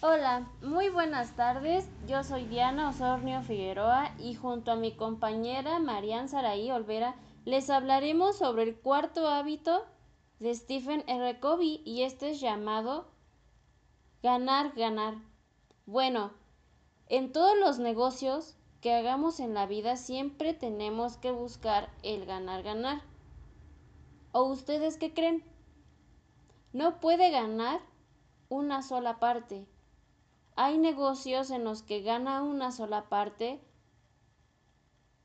Hola, muy buenas tardes. Yo soy Diana Osornio Figueroa y junto a mi compañera Marian Saraí Olvera les hablaremos sobre el cuarto hábito de Stephen R. Covey y este es llamado ganar, ganar. Bueno, en todos los negocios que hagamos en la vida siempre tenemos que buscar el ganar, ganar. ¿O ustedes qué creen? No puede ganar una sola parte. Hay negocios en los que gana una sola parte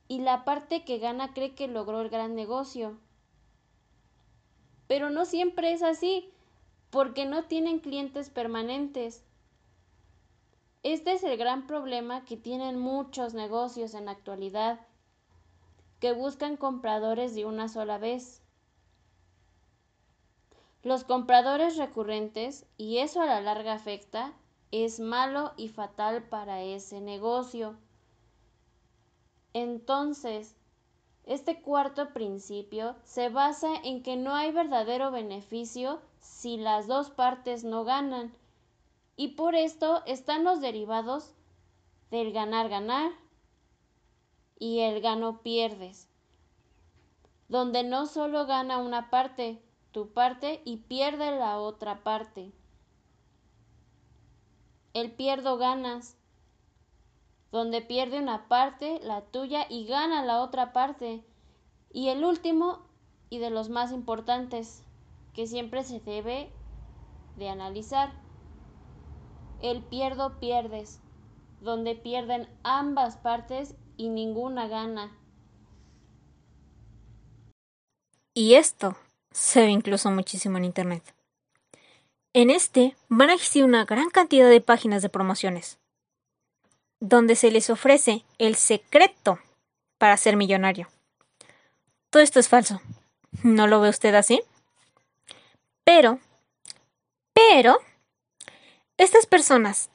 y la parte que gana cree que logró el gran negocio. Pero no siempre es así, porque no tienen clientes permanentes. Este es el gran problema que tienen muchos negocios en la actualidad, que buscan compradores de una sola vez. Los compradores recurrentes, y eso a la larga afecta, es malo y fatal para ese negocio. Entonces, este cuarto principio se basa en que no hay verdadero beneficio si las dos partes no ganan, y por esto están los derivados del ganar-ganar y el gano-pierdes, donde no solo gana una parte, tu parte, y pierde la otra parte. El pierdo ganas, donde pierde una parte, la tuya, y gana la otra parte. Y el último, y de los más importantes, que siempre se debe de analizar, el pierdo pierdes, donde pierden ambas partes y ninguna gana. Y esto se ve incluso muchísimo en Internet. En este van a existir una gran cantidad de páginas de promociones donde se les ofrece el secreto para ser millonario. Todo esto es falso. ¿No lo ve usted así? Pero, pero, estas personas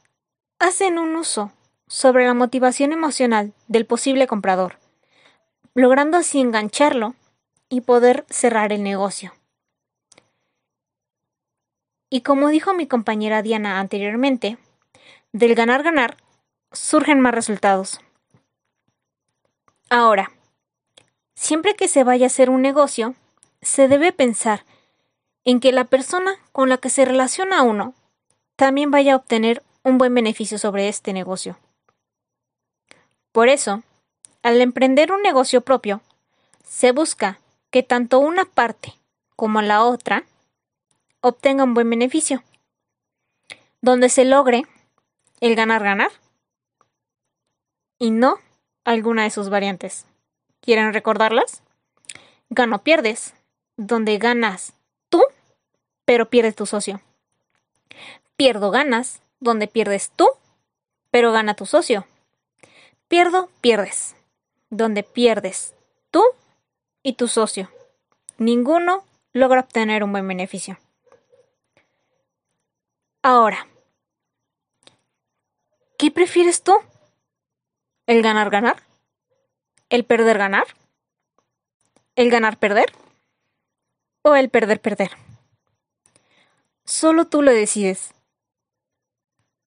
hacen un uso sobre la motivación emocional del posible comprador, logrando así engancharlo y poder cerrar el negocio. Y como dijo mi compañera Diana anteriormente, del ganar-ganar surgen más resultados. Ahora, siempre que se vaya a hacer un negocio, se debe pensar en que la persona con la que se relaciona uno también vaya a obtener un buen beneficio sobre este negocio. Por eso, al emprender un negocio propio, se busca que tanto una parte como la otra obtenga un buen beneficio, donde se logre el ganar-ganar y no alguna de sus variantes. ¿Quieren recordarlas? Gano pierdes, donde ganas tú, pero pierdes tu socio. Pierdo ganas, donde pierdes tú, pero gana tu socio. Pierdo pierdes, donde pierdes tú y tu socio. Ninguno logra obtener un buen beneficio. Ahora, ¿qué prefieres tú? ¿El ganar-ganar? ¿El perder-ganar? ¿El ganar-perder? ¿O el perder-perder? Solo tú lo decides.